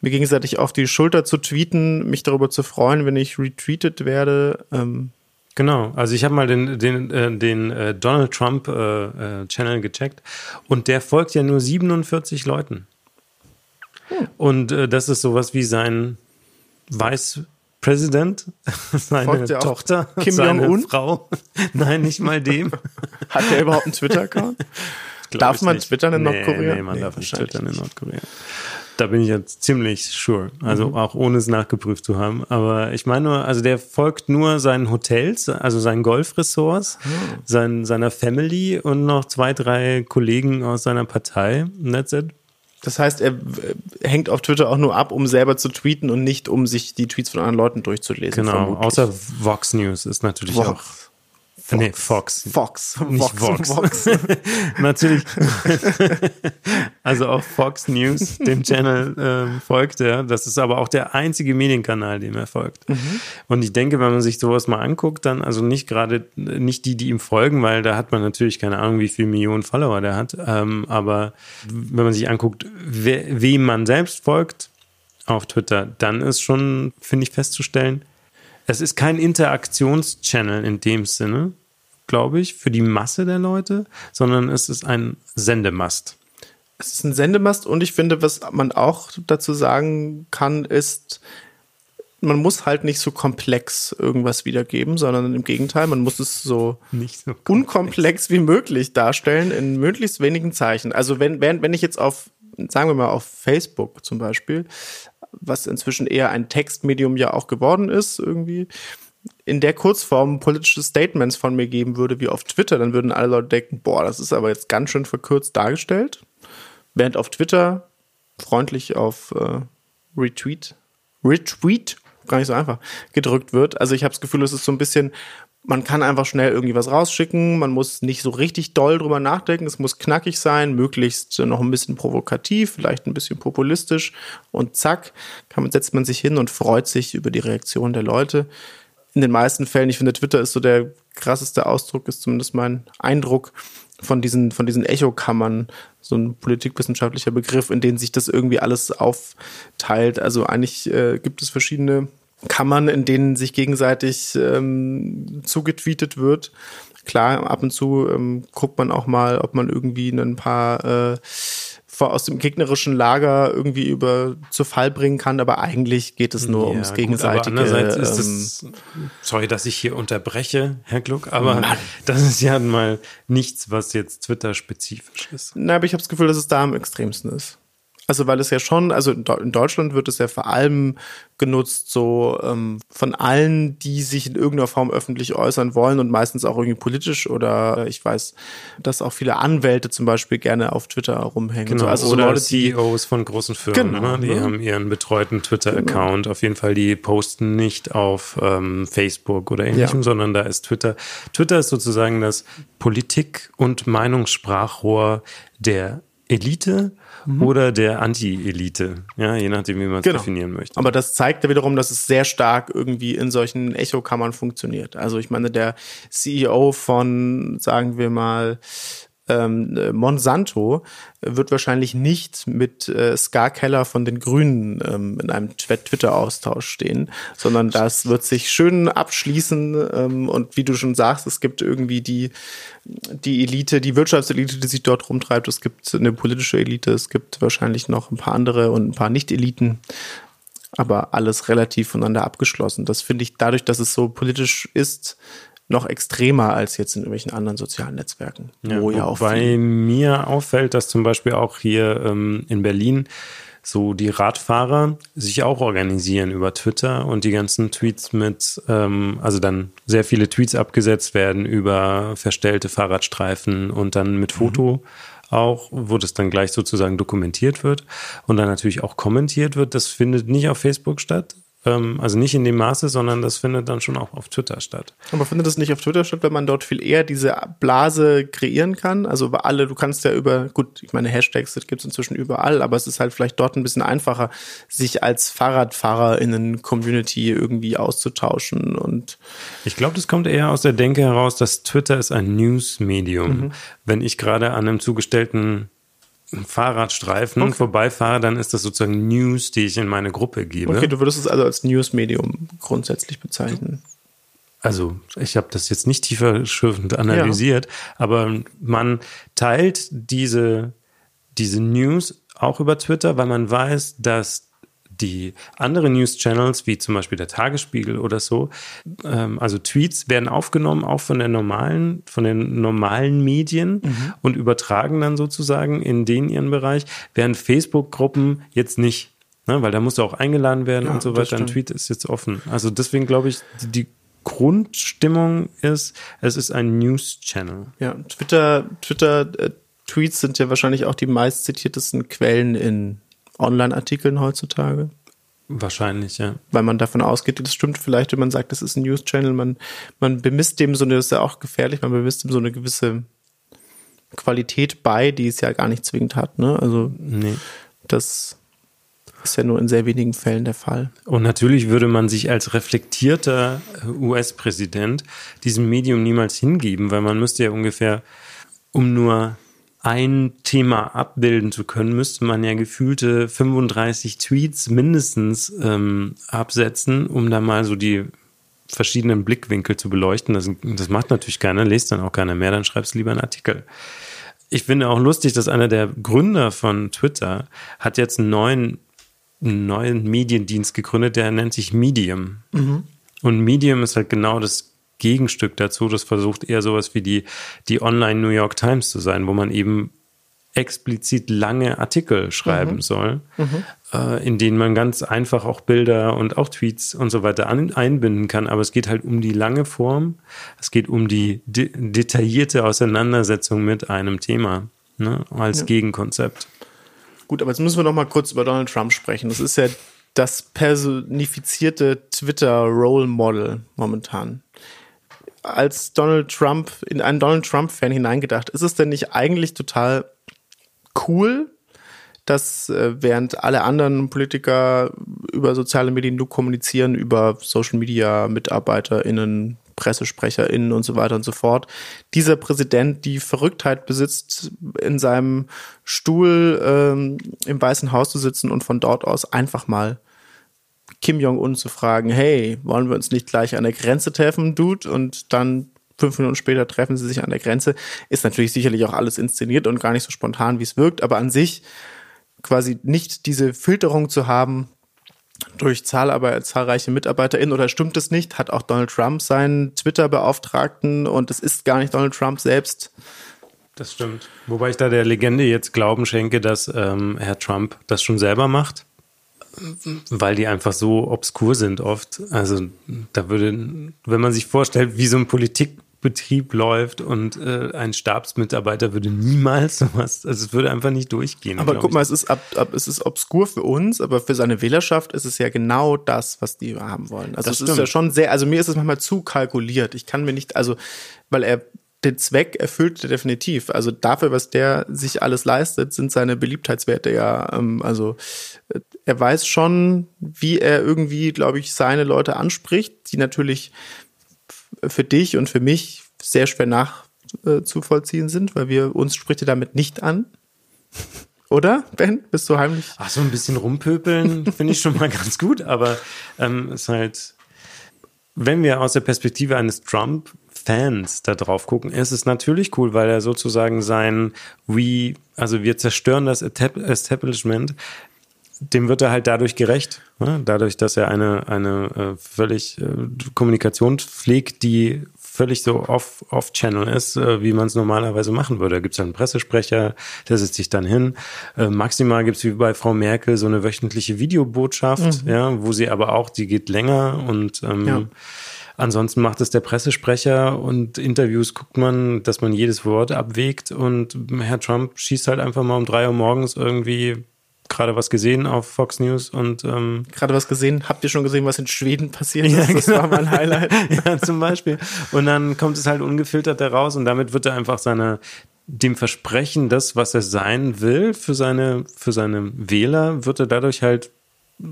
mir gegenseitig auf die Schulter zu tweeten, mich darüber zu freuen, wenn ich retweetet werde. Ähm. Genau, also ich habe mal den, den, äh, den äh, Donald Trump äh, äh Channel gecheckt und der folgt ja nur 47 Leuten. Hm. Und äh, das ist sowas wie sein Vice President, seine Tochter, Kim seine Frau. Nein, nicht mal dem. Hat der überhaupt einen Twitter-Account? Darf man nicht. twittern in Nordkorea? Nee, man nee, darf nicht twittern in Nordkorea. Da bin ich jetzt ziemlich sure. Also mhm. auch ohne es nachgeprüft zu haben. Aber ich meine nur, also der folgt nur seinen Hotels, also seinen Golfressorts, mhm. sein, seiner Family und noch zwei, drei Kollegen aus seiner Partei. Und that's it. Das heißt, er hängt auf Twitter auch nur ab, um selber zu tweeten und nicht, um sich die Tweets von anderen Leuten durchzulesen. Genau, vermutlich. außer Vox News ist natürlich Vox. auch Fox. Nee, Fox. Fox. Nicht Vox. Vox. Natürlich. also auch Fox News, dem Channel ähm, folgt er. Das ist aber auch der einzige Medienkanal, dem er folgt. Mhm. Und ich denke, wenn man sich sowas mal anguckt, dann also nicht gerade, nicht die, die ihm folgen, weil da hat man natürlich keine Ahnung, wie viele Millionen Follower der hat. Ähm, aber wenn man sich anguckt, wer, wem man selbst folgt auf Twitter, dann ist schon, finde ich, festzustellen, es ist kein Interaktionschannel in dem Sinne, glaube ich, für die Masse der Leute, sondern es ist ein Sendemast. Es ist ein Sendemast und ich finde, was man auch dazu sagen kann, ist, man muss halt nicht so komplex irgendwas wiedergeben, sondern im Gegenteil, man muss es so, so unkomplex wie möglich darstellen in möglichst wenigen Zeichen. Also wenn, wenn, wenn ich jetzt auf, sagen wir mal auf Facebook zum Beispiel, was inzwischen eher ein Textmedium ja auch geworden ist irgendwie, in der Kurzform politische Statements von mir geben würde wie auf Twitter, dann würden alle Leute denken, boah, das ist aber jetzt ganz schön verkürzt dargestellt. Während auf Twitter freundlich auf äh, Retweet, Retweet, gar nicht so einfach, gedrückt wird. Also ich habe das Gefühl, es ist so ein bisschen man kann einfach schnell irgendwie was rausschicken, man muss nicht so richtig doll drüber nachdenken, es muss knackig sein, möglichst noch ein bisschen provokativ, vielleicht ein bisschen populistisch und zack, kann setzt man sich hin und freut sich über die Reaktion der Leute. In den meisten Fällen, ich finde, Twitter ist so der krasseste Ausdruck, ist zumindest mein Eindruck von diesen, von diesen Echokammern, so ein politikwissenschaftlicher Begriff, in denen sich das irgendwie alles aufteilt. Also eigentlich äh, gibt es verschiedene Kammern, in denen sich gegenseitig ähm, zugetweetet wird. Klar, ab und zu ähm, guckt man auch mal, ob man irgendwie ein paar äh, aus dem gegnerischen Lager irgendwie über zu Fall bringen kann, aber eigentlich geht es nur ja, ums gegenseitige. Gut, andererseits ist es, ähm, sorry, dass ich hier unterbreche, Herr Gluck, aber Mann. das ist ja mal nichts, was jetzt Twitter-spezifisch ist. Na, aber ich habe das Gefühl, dass es da am extremsten ist. Also weil es ja schon, also in Deutschland wird es ja vor allem genutzt, so ähm, von allen, die sich in irgendeiner Form öffentlich äußern wollen und meistens auch irgendwie politisch oder ich weiß, dass auch viele Anwälte zum Beispiel gerne auf Twitter rumhängen. Genau, so. also oder Leute, CEOs von großen Firmen, genau, ne? die ne? haben ihren betreuten Twitter-Account. Genau. Auf jeden Fall, die posten nicht auf ähm, Facebook oder ähnlichem, ja. sondern da ist Twitter. Twitter ist sozusagen das Politik- und Meinungssprachrohr der Elite mhm. oder der Anti-Elite, ja, je nachdem, wie man es genau. definieren möchte. Aber das zeigt ja wiederum, dass es sehr stark irgendwie in solchen Echokammern funktioniert. Also ich meine, der CEO von, sagen wir mal, ähm, Monsanto wird wahrscheinlich nicht mit äh, Scar Keller von den Grünen ähm, in einem Twitter-Austausch stehen, sondern das wird sich schön abschließen. Ähm, und wie du schon sagst, es gibt irgendwie die, die Elite, die Wirtschaftselite, die sich dort rumtreibt, es gibt eine politische Elite, es gibt wahrscheinlich noch ein paar andere und ein paar Nicht-Eliten. Aber alles relativ voneinander abgeschlossen. Das finde ich dadurch, dass es so politisch ist, noch extremer als jetzt in irgendwelchen anderen sozialen Netzwerken. Ja, wo ja auch bei mir auffällt, dass zum Beispiel auch hier ähm, in Berlin so die Radfahrer sich auch organisieren über Twitter und die ganzen Tweets mit, ähm, also dann sehr viele Tweets abgesetzt werden über verstellte Fahrradstreifen und dann mit Foto. Mhm auch, wo das dann gleich sozusagen dokumentiert wird und dann natürlich auch kommentiert wird. Das findet nicht auf Facebook statt, also nicht in dem Maße, sondern das findet dann schon auch auf Twitter statt. Aber findet das nicht auf Twitter statt, wenn man dort viel eher diese Blase kreieren kann? Also über alle, du kannst ja über, gut, ich meine, Hashtags, das gibt es inzwischen überall, aber es ist halt vielleicht dort ein bisschen einfacher, sich als Fahrradfahrer in einer Community irgendwie auszutauschen und. Ich glaube, das kommt eher aus der Denke heraus, dass Twitter ist ein News-Medium. Mhm. Wenn ich gerade an einem zugestellten Fahrradstreifen okay. vorbeifahre, dann ist das sozusagen News, die ich in meine Gruppe gebe. Okay, du würdest es also als News-Medium grundsätzlich bezeichnen. Also ich habe das jetzt nicht tiefer schürfend analysiert, ja. aber man teilt diese, diese News auch über Twitter, weil man weiß, dass die anderen News-Channels, wie zum Beispiel der Tagesspiegel oder so, ähm, also Tweets werden aufgenommen, auch von der normalen, von den normalen Medien mhm. und übertragen dann sozusagen in den ihren Bereich, während Facebook-Gruppen jetzt nicht. Ne, weil da musst du auch eingeladen werden ja, und so weiter. Ein Tweet ist jetzt offen. Also deswegen glaube ich, die Grundstimmung ist, es ist ein News-Channel. Ja, Twitter, Twitter, äh, Tweets sind ja wahrscheinlich auch die meist zitiertesten Quellen in Online-Artikeln heutzutage. Wahrscheinlich, ja. Weil man davon ausgeht, das stimmt vielleicht, wenn man sagt, das ist ein News-Channel, man, man bemisst dem so eine, das ist ja auch gefährlich, man bemisst dem so eine gewisse Qualität bei, die es ja gar nicht zwingend hat, ne? Also, nee. das ist ja nur in sehr wenigen Fällen der Fall. Und natürlich würde man sich als reflektierter US-Präsident diesem Medium niemals hingeben, weil man müsste ja ungefähr um nur ein Thema abbilden zu können, müsste man ja gefühlte 35 Tweets mindestens ähm, absetzen, um da mal so die verschiedenen Blickwinkel zu beleuchten. Das, das macht natürlich keiner, lest dann auch keiner mehr, dann schreibst du lieber einen Artikel. Ich finde auch lustig, dass einer der Gründer von Twitter hat jetzt einen neuen, einen neuen Mediendienst gegründet, der nennt sich Medium. Mhm. Und Medium ist halt genau das Gegenstück dazu. Das versucht eher sowas wie die, die Online New York Times zu sein, wo man eben explizit lange Artikel schreiben mhm. soll, mhm. Äh, in denen man ganz einfach auch Bilder und auch Tweets und so weiter an, einbinden kann. Aber es geht halt um die lange Form. Es geht um die de detaillierte Auseinandersetzung mit einem Thema ne, als ja. Gegenkonzept. Gut, aber jetzt müssen wir noch mal kurz über Donald Trump sprechen. Das ist ja das personifizierte Twitter-Role Model momentan als Donald Trump, in einen Donald Trump-Fan hineingedacht. Ist es denn nicht eigentlich total cool, dass äh, während alle anderen Politiker über soziale Medien nur kommunizieren, über Social Media, MitarbeiterInnen, PressesprecherInnen und so weiter und so fort, dieser Präsident die Verrücktheit besitzt, in seinem Stuhl ähm, im Weißen Haus zu sitzen und von dort aus einfach mal Kim Jong-un zu fragen, hey, wollen wir uns nicht gleich an der Grenze treffen, Dude? Und dann fünf Minuten später treffen sie sich an der Grenze. Ist natürlich sicherlich auch alles inszeniert und gar nicht so spontan, wie es wirkt, aber an sich quasi nicht diese Filterung zu haben durch zahlreiche MitarbeiterInnen oder stimmt es nicht? Hat auch Donald Trump seinen Twitter-Beauftragten und es ist gar nicht Donald Trump selbst. Das stimmt. Wobei ich da der Legende jetzt Glauben schenke, dass ähm, Herr Trump das schon selber macht weil die einfach so obskur sind oft. Also da würde, wenn man sich vorstellt, wie so ein Politikbetrieb läuft und äh, ein Stabsmitarbeiter würde niemals sowas, also es würde einfach nicht durchgehen. Aber guck ich. mal, es ist, ab, ab, es ist obskur für uns, aber für seine Wählerschaft ist es ja genau das, was die haben wollen. Also das es stimmt. ist ja schon sehr, also mir ist es manchmal zu kalkuliert. Ich kann mir nicht, also weil er den Zweck erfüllt er definitiv. Also dafür, was der sich alles leistet, sind seine Beliebtheitswerte ja, ähm, also äh, er weiß schon, wie er irgendwie, glaube ich, seine Leute anspricht, die natürlich für dich und für mich sehr schwer nachzuvollziehen sind, weil wir uns spricht er damit nicht an. Oder, Ben? Bist du heimlich? Ach, so ein bisschen rumpöpeln finde ich schon mal ganz gut, aber ähm, ist halt, wenn wir aus der Perspektive eines Trump Fans da drauf gucken, ist es natürlich cool, weil er sozusagen sein We, also wir zerstören das Establishment, dem wird er halt dadurch gerecht. Ne? Dadurch, dass er eine, eine äh, völlig äh, Kommunikation pflegt, die völlig so off-channel off ist, äh, wie man es normalerweise machen würde. Da gibt es einen Pressesprecher, der setzt sich dann hin. Äh, maximal gibt es wie bei Frau Merkel so eine wöchentliche Videobotschaft, mhm. ja, wo sie aber auch, die geht länger und ähm, ja Ansonsten macht es der Pressesprecher und Interviews guckt man, dass man jedes Wort abwägt und Herr Trump schießt halt einfach mal um drei Uhr morgens irgendwie gerade was gesehen auf Fox News und ähm, gerade was gesehen. Habt ihr schon gesehen, was in Schweden passiert ist? Ja, das genau. war mein Highlight. ja, zum Beispiel. Und dann kommt es halt ungefiltert heraus und damit wird er einfach seine dem Versprechen, das, was er sein will für seine für seine Wähler, wird er dadurch halt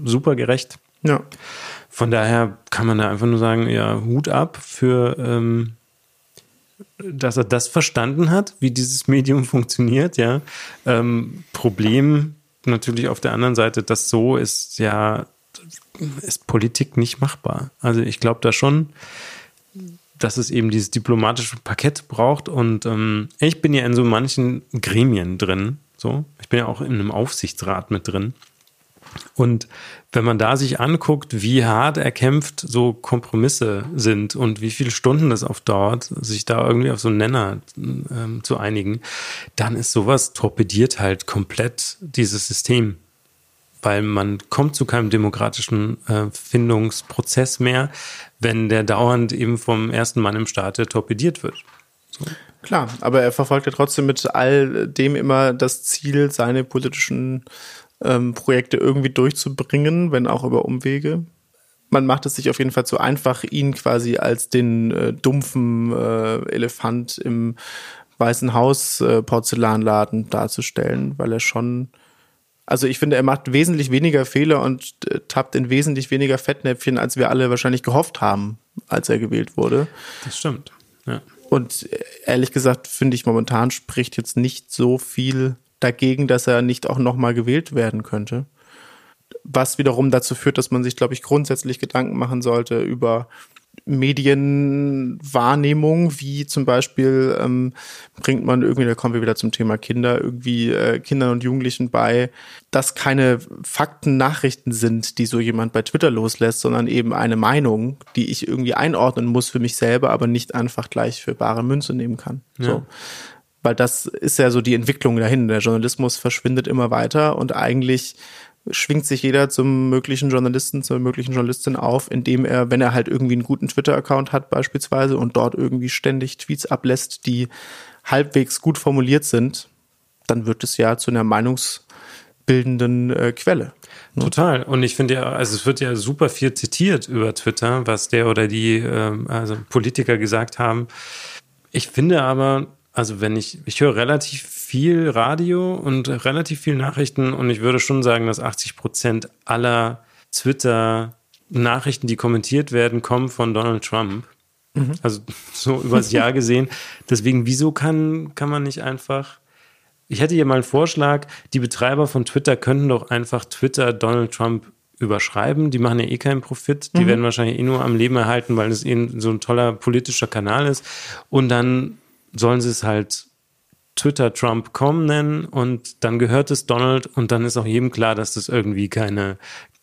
super gerecht. Ja. Von daher kann man da einfach nur sagen, ja, Hut ab für, ähm, dass er das verstanden hat, wie dieses Medium funktioniert, ja. Ähm, Problem natürlich auf der anderen Seite, dass so ist ja, ist Politik nicht machbar. Also ich glaube da schon, dass es eben dieses diplomatische Parkett braucht und ähm, ich bin ja in so manchen Gremien drin, so. Ich bin ja auch in einem Aufsichtsrat mit drin. Und wenn man da sich anguckt, wie hart erkämpft so Kompromisse sind und wie viele Stunden das auf dauert, sich da irgendwie auf so einen Nenner ähm, zu einigen, dann ist sowas torpediert halt komplett dieses System. Weil man kommt zu keinem demokratischen äh, Findungsprozess mehr, wenn der dauernd eben vom ersten Mann im Staate torpediert wird. So. Klar, aber er verfolgt ja trotzdem mit all dem immer das Ziel, seine politischen ähm, Projekte irgendwie durchzubringen, wenn auch über Umwege. Man macht es sich auf jeden Fall zu einfach, ihn quasi als den äh, dumpfen äh, Elefant im Weißen Haus äh, Porzellanladen darzustellen, weil er schon also ich finde, er macht wesentlich weniger Fehler und äh, tappt in wesentlich weniger Fettnäpfchen, als wir alle wahrscheinlich gehofft haben, als er gewählt wurde. Das stimmt. Ja. Und äh, ehrlich gesagt, finde ich, momentan spricht jetzt nicht so viel dagegen, dass er nicht auch nochmal gewählt werden könnte. Was wiederum dazu führt, dass man sich, glaube ich, grundsätzlich Gedanken machen sollte über Medienwahrnehmung, wie zum Beispiel ähm, bringt man irgendwie, da kommen wir wieder zum Thema Kinder, irgendwie äh, Kindern und Jugendlichen bei, dass keine Fakten, Nachrichten sind, die so jemand bei Twitter loslässt, sondern eben eine Meinung, die ich irgendwie einordnen muss für mich selber, aber nicht einfach gleich für bare Münze nehmen kann. Ja. So weil das ist ja so die Entwicklung dahin. Der Journalismus verschwindet immer weiter und eigentlich schwingt sich jeder zum möglichen Journalisten, zur möglichen Journalistin auf, indem er, wenn er halt irgendwie einen guten Twitter-Account hat beispielsweise und dort irgendwie ständig Tweets ablässt, die halbwegs gut formuliert sind, dann wird es ja zu einer Meinungs- bildenden äh, Quelle. Ne? Total. Und ich finde ja, also es wird ja super viel zitiert über Twitter, was der oder die ähm, also Politiker gesagt haben. Ich finde aber, also wenn ich, ich höre relativ viel Radio und relativ viel Nachrichten und ich würde schon sagen, dass 80 Prozent aller Twitter-Nachrichten, die kommentiert werden, kommen von Donald Trump. Mhm. Also so übers Jahr gesehen. Deswegen, wieso kann, kann man nicht einfach ich hätte hier mal einen Vorschlag, die Betreiber von Twitter könnten doch einfach Twitter Donald Trump überschreiben. Die machen ja eh keinen Profit. Die mhm. werden wahrscheinlich eh nur am Leben erhalten, weil es eben so ein toller politischer Kanal ist. Und dann sollen sie es halt Twitter Trump.com nennen und dann gehört es Donald und dann ist auch jedem klar, dass das irgendwie keine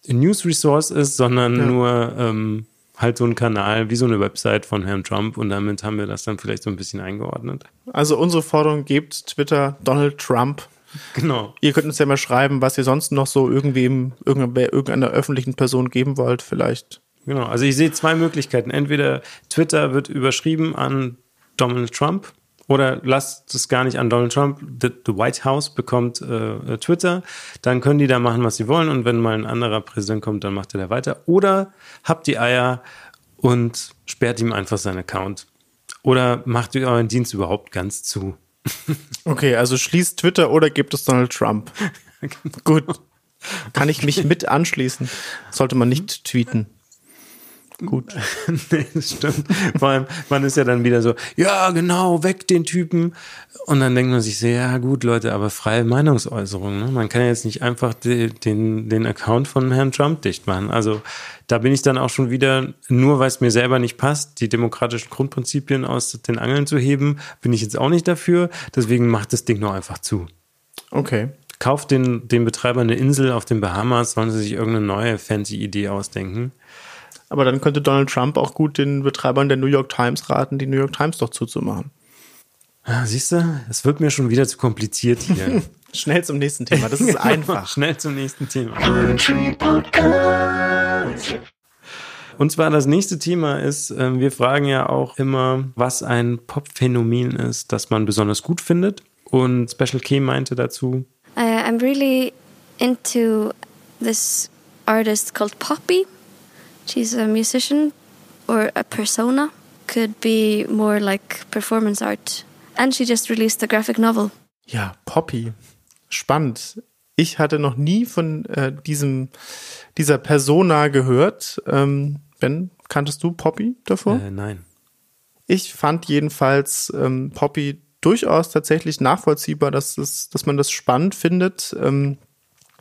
News Resource ist, sondern ja. nur ähm, halt so ein Kanal wie so eine Website von Herrn Trump und damit haben wir das dann vielleicht so ein bisschen eingeordnet. Also unsere Forderung gebt Twitter Donald Trump. Genau. Ihr könnt uns ja mal schreiben, was ihr sonst noch so irgendwem, irgendeiner öffentlichen Person geben wollt, vielleicht. Genau, also ich sehe zwei Möglichkeiten. Entweder Twitter wird überschrieben an Donald Trump oder lasst es gar nicht an Donald Trump. The, the White House bekommt äh, Twitter. Dann können die da machen, was sie wollen. Und wenn mal ein anderer Präsident kommt, dann macht er da weiter. Oder habt die Eier und sperrt ihm einfach seinen Account. Oder macht ihr euren Dienst überhaupt ganz zu. okay, also schließt Twitter oder gibt es Donald Trump. Gut. Kann ich mich mit anschließen? Sollte man nicht tweeten. Gut. nee, das stimmt. Vor allem, man ist ja dann wieder so, ja, genau, weg den Typen. Und dann denkt man sich so, ja, gut, Leute, aber freie Meinungsäußerung. Ne? Man kann ja jetzt nicht einfach die, den, den Account von Herrn Trump dicht machen. Also da bin ich dann auch schon wieder, nur weil es mir selber nicht passt, die demokratischen Grundprinzipien aus den Angeln zu heben, bin ich jetzt auch nicht dafür. Deswegen macht das Ding noch einfach zu. Okay. Kauft den, den Betreibern eine Insel auf den Bahamas, sollen sie sich irgendeine neue fancy Idee ausdenken. Aber dann könnte Donald Trump auch gut den Betreibern der New York Times raten, die New York Times doch zuzumachen. Ah, siehst du, es wird mir schon wieder zu kompliziert hier. Schnell zum nächsten Thema, das ist genau, einfach. Schnell zum nächsten Thema. Und zwar das nächste Thema ist, ähm, wir fragen ja auch immer, was ein Pop-Phänomen ist, das man besonders gut findet. Und Special K meinte dazu, uh, I'm really into this artist called Poppy. She's a musician or a persona. Could be more like performance art. And she just released a graphic novel. Ja, Poppy. Spannend. Ich hatte noch nie von äh, diesem, dieser Persona gehört. Ähm, ben, kanntest du Poppy davor? Äh, nein. Ich fand jedenfalls ähm, Poppy durchaus tatsächlich nachvollziehbar, dass, es, dass man das spannend findet. Ähm,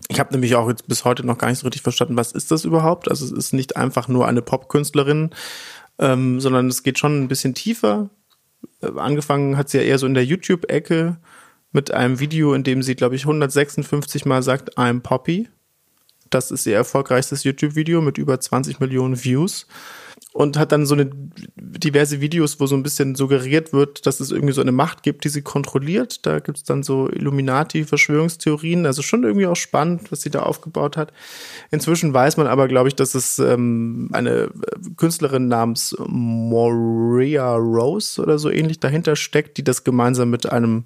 ich habe nämlich auch jetzt bis heute noch gar nicht so richtig verstanden, was ist das überhaupt? Also es ist nicht einfach nur eine Popkünstlerin, ähm, sondern es geht schon ein bisschen tiefer. Äh, angefangen hat sie ja eher so in der YouTube-Ecke mit einem Video, in dem sie, glaube ich, 156 Mal sagt, I'm Poppy. Das ist ihr erfolgreichstes YouTube-Video mit über 20 Millionen Views und hat dann so eine diverse Videos, wo so ein bisschen suggeriert wird, dass es irgendwie so eine Macht gibt, die sie kontrolliert. Da gibt es dann so Illuminati-Verschwörungstheorien. Also schon irgendwie auch spannend, was sie da aufgebaut hat. Inzwischen weiß man aber, glaube ich, dass es ähm, eine Künstlerin namens Moria Rose oder so ähnlich dahinter steckt, die das gemeinsam mit einem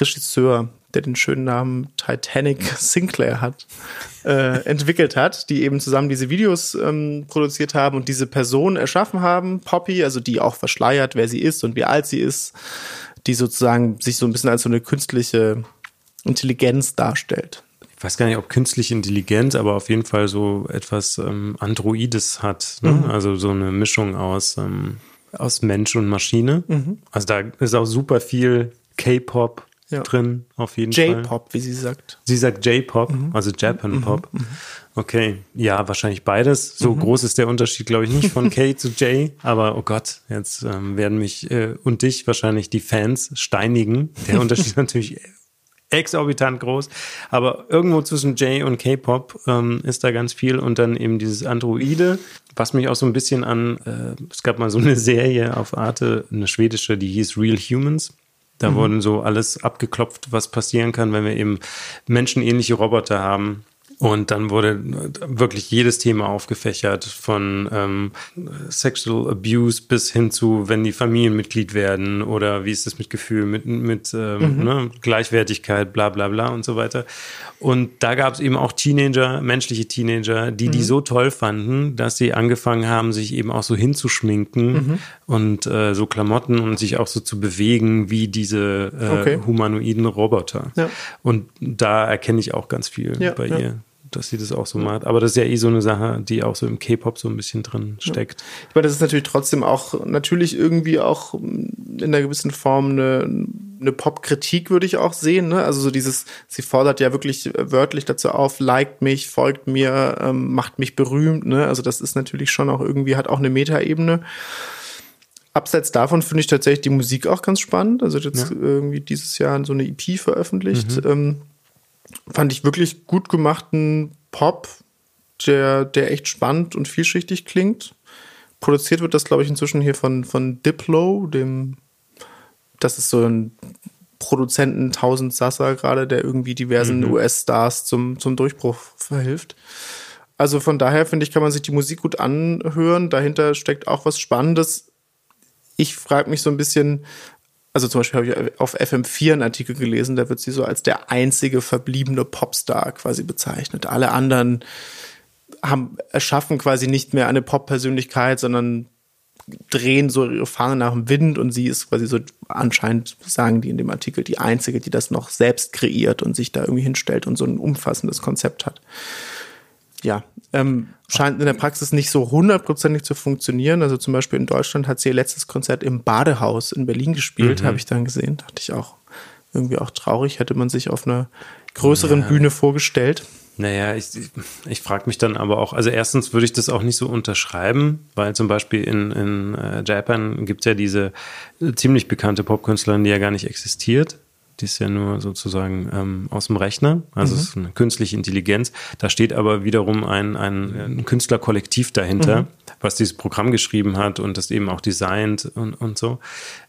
Regisseur der den schönen Namen Titanic Sinclair hat, äh, entwickelt hat, die eben zusammen diese Videos ähm, produziert haben und diese Person erschaffen haben, Poppy, also die auch verschleiert, wer sie ist und wie alt sie ist, die sozusagen sich so ein bisschen als so eine künstliche Intelligenz darstellt. Ich weiß gar nicht, ob künstliche Intelligenz, aber auf jeden Fall so etwas ähm, Androides hat. Ne? Mhm. Also so eine Mischung aus, ähm, aus Mensch und Maschine. Mhm. Also da ist auch super viel K-Pop ja. drin, auf jeden Fall. J-Pop, wie sie sagt. Sie sagt J-Pop, mhm. also Japan mhm. Pop. Mhm. Okay, ja, wahrscheinlich beides. So mhm. groß ist der Unterschied, glaube ich, nicht von K zu J. Aber oh Gott, jetzt ähm, werden mich äh, und dich wahrscheinlich die Fans steinigen. Der Unterschied ist natürlich exorbitant groß. Aber irgendwo zwischen J und K-Pop ähm, ist da ganz viel und dann eben dieses Androide, was mich auch so ein bisschen an, äh, es gab mal so eine Serie auf Arte, eine schwedische, die hieß Real Humans. Da mhm. wurden so alles abgeklopft, was passieren kann, wenn wir eben menschenähnliche Roboter haben. Und dann wurde wirklich jedes Thema aufgefächert, von ähm, Sexual Abuse bis hin zu, wenn die Familienmitglied werden oder wie ist das mit Gefühl, mit, mit ähm, mhm. ne, Gleichwertigkeit, bla bla bla und so weiter. Und da gab es eben auch Teenager, menschliche Teenager, die mhm. die so toll fanden, dass sie angefangen haben, sich eben auch so hinzuschminken mhm. und äh, so Klamotten und sich auch so zu bewegen wie diese äh, okay. humanoiden Roboter. Ja. Und da erkenne ich auch ganz viel ja, bei ja. ihr dass sie das auch so macht. Aber das ist ja eh so eine Sache, die auch so im K-Pop so ein bisschen drin steckt. Ja. Ich meine, das ist natürlich trotzdem auch, natürlich irgendwie auch in einer gewissen Form eine, eine Pop-Kritik, würde ich auch sehen. Ne? Also so dieses, sie fordert ja wirklich wörtlich dazu auf, liked mich, folgt mir, ähm, macht mich berühmt. Ne? Also das ist natürlich schon auch irgendwie, hat auch eine Metaebene. Abseits davon finde ich tatsächlich die Musik auch ganz spannend. Also jetzt ja. irgendwie dieses Jahr so eine EP veröffentlicht. Mhm. Ähm, fand ich wirklich gut gemachten Pop, der, der echt spannend und vielschichtig klingt. Produziert wird das, glaube ich, inzwischen hier von, von Diplo, dem, das ist so ein Produzenten 1000 Sasser gerade, der irgendwie diversen mhm. US-Stars zum, zum Durchbruch verhilft. Also von daher finde ich, kann man sich die Musik gut anhören. Dahinter steckt auch was Spannendes. Ich frage mich so ein bisschen, also zum Beispiel habe ich auf FM4 einen Artikel gelesen, da wird sie so als der einzige verbliebene Popstar quasi bezeichnet. Alle anderen haben erschaffen quasi nicht mehr eine Pop-Persönlichkeit, sondern drehen so ihre Fahne nach dem Wind und sie ist quasi so anscheinend, sagen die in dem Artikel, die einzige, die das noch selbst kreiert und sich da irgendwie hinstellt und so ein umfassendes Konzept hat. Ja, ähm, scheint in der Praxis nicht so hundertprozentig zu funktionieren. Also zum Beispiel in Deutschland hat sie ihr letztes Konzert im Badehaus in Berlin gespielt, mhm. habe ich dann gesehen. Dachte ich auch irgendwie auch traurig, hätte man sich auf einer größeren ja. Bühne vorgestellt. Naja, ich, ich, ich frage mich dann aber auch, also erstens würde ich das auch nicht so unterschreiben, weil zum Beispiel in, in äh, Japan gibt es ja diese ziemlich bekannte Popkünstlerin, die ja gar nicht existiert. Die ist ja nur sozusagen ähm, aus dem Rechner, also mhm. es ist eine künstliche Intelligenz. Da steht aber wiederum ein, ein, ein Künstlerkollektiv dahinter, mhm. was dieses Programm geschrieben hat und das eben auch designt und, und so.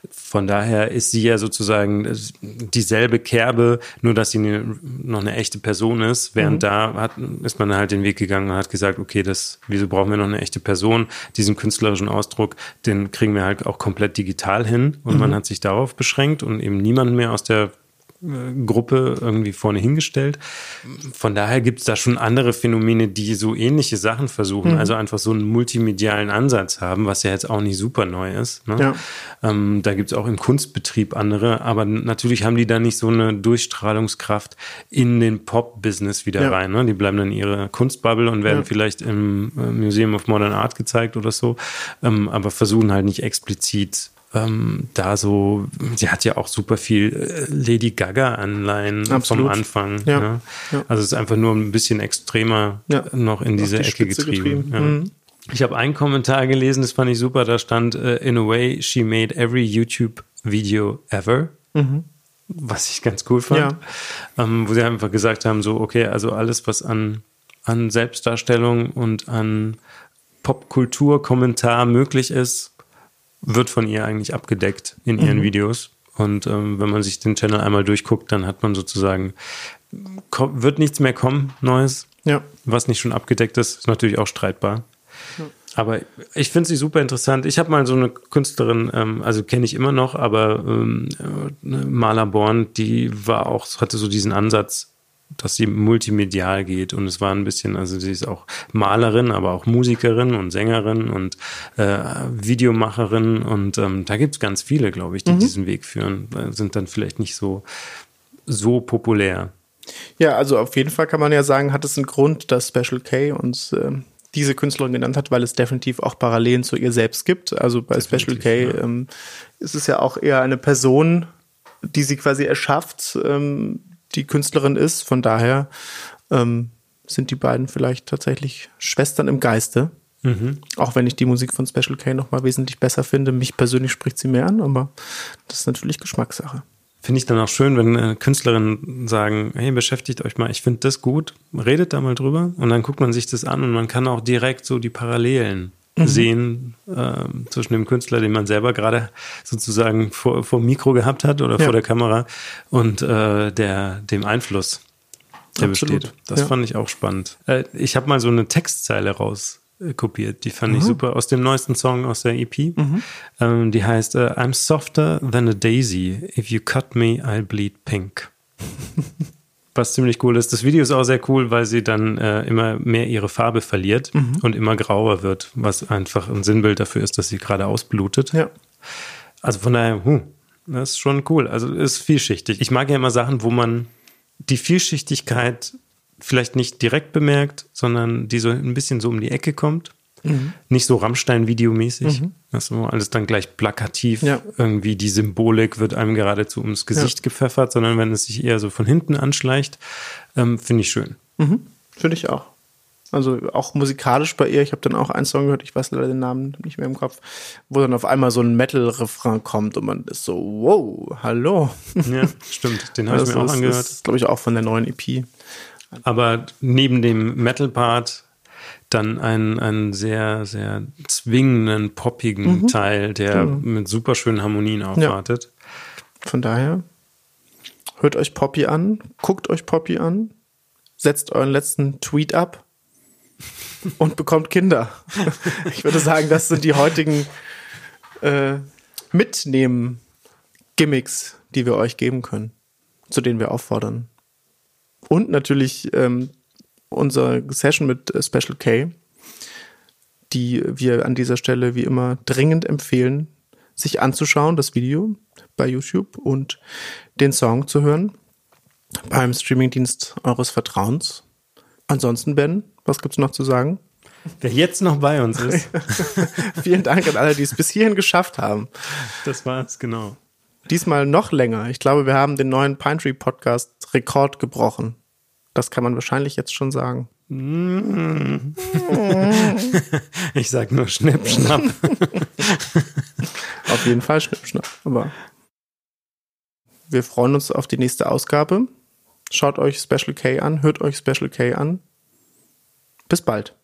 Von daher ist sie ja sozusagen dieselbe Kerbe, nur dass sie eine, noch eine echte Person ist. Während mhm. da hat, ist man halt den Weg gegangen und hat gesagt, okay, das, wieso brauchen wir noch eine echte Person? Diesen künstlerischen Ausdruck, den kriegen wir halt auch komplett digital hin. Und man mhm. hat sich darauf beschränkt und eben niemanden mehr aus der Gruppe irgendwie vorne hingestellt. Von daher gibt es da schon andere Phänomene, die so ähnliche Sachen versuchen, mhm. also einfach so einen multimedialen Ansatz haben, was ja jetzt auch nicht super neu ist. Ne? Ja. Ähm, da gibt es auch im Kunstbetrieb andere, aber natürlich haben die da nicht so eine Durchstrahlungskraft in den Pop-Business wieder ja. rein. Ne? Die bleiben dann in ihrer Kunstbubble und werden ja. vielleicht im äh, Museum of Modern Art gezeigt oder so, ähm, aber versuchen halt nicht explizit ähm, da so, sie hat ja auch super viel äh, Lady Gaga-Anleihen vom Anfang. Ja. Ne? Ja. Also es ist einfach nur ein bisschen extremer ja. noch in diese die Ecke Spitze getrieben. getrieben. Mhm. Ich habe einen Kommentar gelesen, das fand ich super, da stand, uh, in a way, she made every YouTube-Video ever. Mhm. Was ich ganz cool fand. Ähm, wo sie einfach gesagt haben, so, okay, also alles, was an, an Selbstdarstellung und an Popkultur, Kommentar möglich ist, wird von ihr eigentlich abgedeckt in ihren mhm. Videos. Und ähm, wenn man sich den Channel einmal durchguckt, dann hat man sozusagen, wird nichts mehr kommen, Neues. Ja. Was nicht schon abgedeckt ist, ist natürlich auch streitbar. Ja. Aber ich finde sie super interessant. Ich habe mal so eine Künstlerin, ähm, also kenne ich immer noch, aber ähm, äh, Maler Born, die war auch, hatte so diesen Ansatz, dass sie multimedial geht und es war ein bisschen, also sie ist auch Malerin, aber auch Musikerin und Sängerin und äh, Videomacherin und ähm, da gibt es ganz viele, glaube ich, die mhm. diesen Weg führen, sind dann vielleicht nicht so so populär. Ja, also auf jeden Fall kann man ja sagen, hat es einen Grund, dass Special K uns äh, diese Künstlerin genannt hat, weil es definitiv auch Parallelen zu ihr selbst gibt. Also bei definitiv, Special K ja. ähm, ist es ja auch eher eine Person, die sie quasi erschafft, ähm, die Künstlerin ist. Von daher ähm, sind die beiden vielleicht tatsächlich Schwestern im Geiste. Mhm. Auch wenn ich die Musik von Special K nochmal wesentlich besser finde. Mich persönlich spricht sie mehr an, aber das ist natürlich Geschmackssache. Finde ich dann auch schön, wenn äh, Künstlerinnen sagen, hey, beschäftigt euch mal, ich finde das gut, redet da mal drüber und dann guckt man sich das an und man kann auch direkt so die Parallelen mhm. sehen äh, zwischen dem Künstler, den man selber gerade sozusagen vor, vor Mikro gehabt hat oder ja. vor der Kamera und äh, der, dem Einfluss. der Absolut. besteht. Das Ja. fand ich auch spannend. Äh, ich habe mal so eine Textzeile raus äh, kopiert. Die fand ich super aus dem neuesten Song aus der EP. Ähm, die heißt äh, I'm softer than a daisy. If you cut me, I'll bleed pink. Was ziemlich cool ist. Das Video ist auch sehr cool, weil sie dann äh, immer mehr ihre Farbe verliert und immer grauer wird, was einfach ein Sinnbild dafür ist, dass sie gerade ausblutet. Ja. Also von daher, hm, das ist schon cool. Also ist vielschichtig. Ich mag ja immer Sachen, wo man die Vielschichtigkeit vielleicht nicht direkt bemerkt, sondern die so ein bisschen so um die Ecke kommt. Nicht so Rammstein-Videomäßig. Das ist immer alles dann gleich plakativ. Ja. Irgendwie die Symbolik wird einem geradezu ums Gesicht gepfeffert, sondern wenn es sich eher so von hinten anschleicht, ähm, finde ich schön. Finde ich auch. Also auch musikalisch bei ihr. Ich habe dann auch einen Song gehört, ich weiß leider den Namen nicht mehr im Kopf, wo dann auf einmal so ein Metal-Refrain kommt und man ist so, wow, hallo. Ja, stimmt. Den habe ich mir auch das angehört. ist, glaube ich, auch von der neuen EP. Aber neben dem Metal-Part dann einen, einen sehr, sehr zwingenden, poppigen Teil, der mit super schönen Harmonien aufwartet. Von daher, hört euch Poppy an, guckt euch Poppy an, setzt euren letzten Tweet ab und bekommt Kinder. Ich würde sagen, das sind die heutigen äh, Mitnehmen-Gimmicks, die wir euch geben können, zu denen wir auffordern. Und natürlich ähm, unsere Session mit äh, Special K, die wir an dieser Stelle wie immer dringend empfehlen, sich anzuschauen, das Video bei YouTube und den Song zu hören beim Streamingdienst eures Vertrauens. Ansonsten, Ben, was gibt's noch zu sagen? Wer jetzt noch bei uns ist, Vielen Dank an alle, die es bis hierhin geschafft haben. das war's, genau. Diesmal noch länger. Ich glaube, wir haben den neuen Pine Tree Podcast Rekord gebrochen. Das kann man wahrscheinlich jetzt schon sagen. Ich sag nur Schnipp, Schnapp. Auf jeden Fall Schnippschnapp. Aber wir freuen uns auf die nächste Ausgabe. Schaut euch Special K an, hört euch Special K an. Bis bald.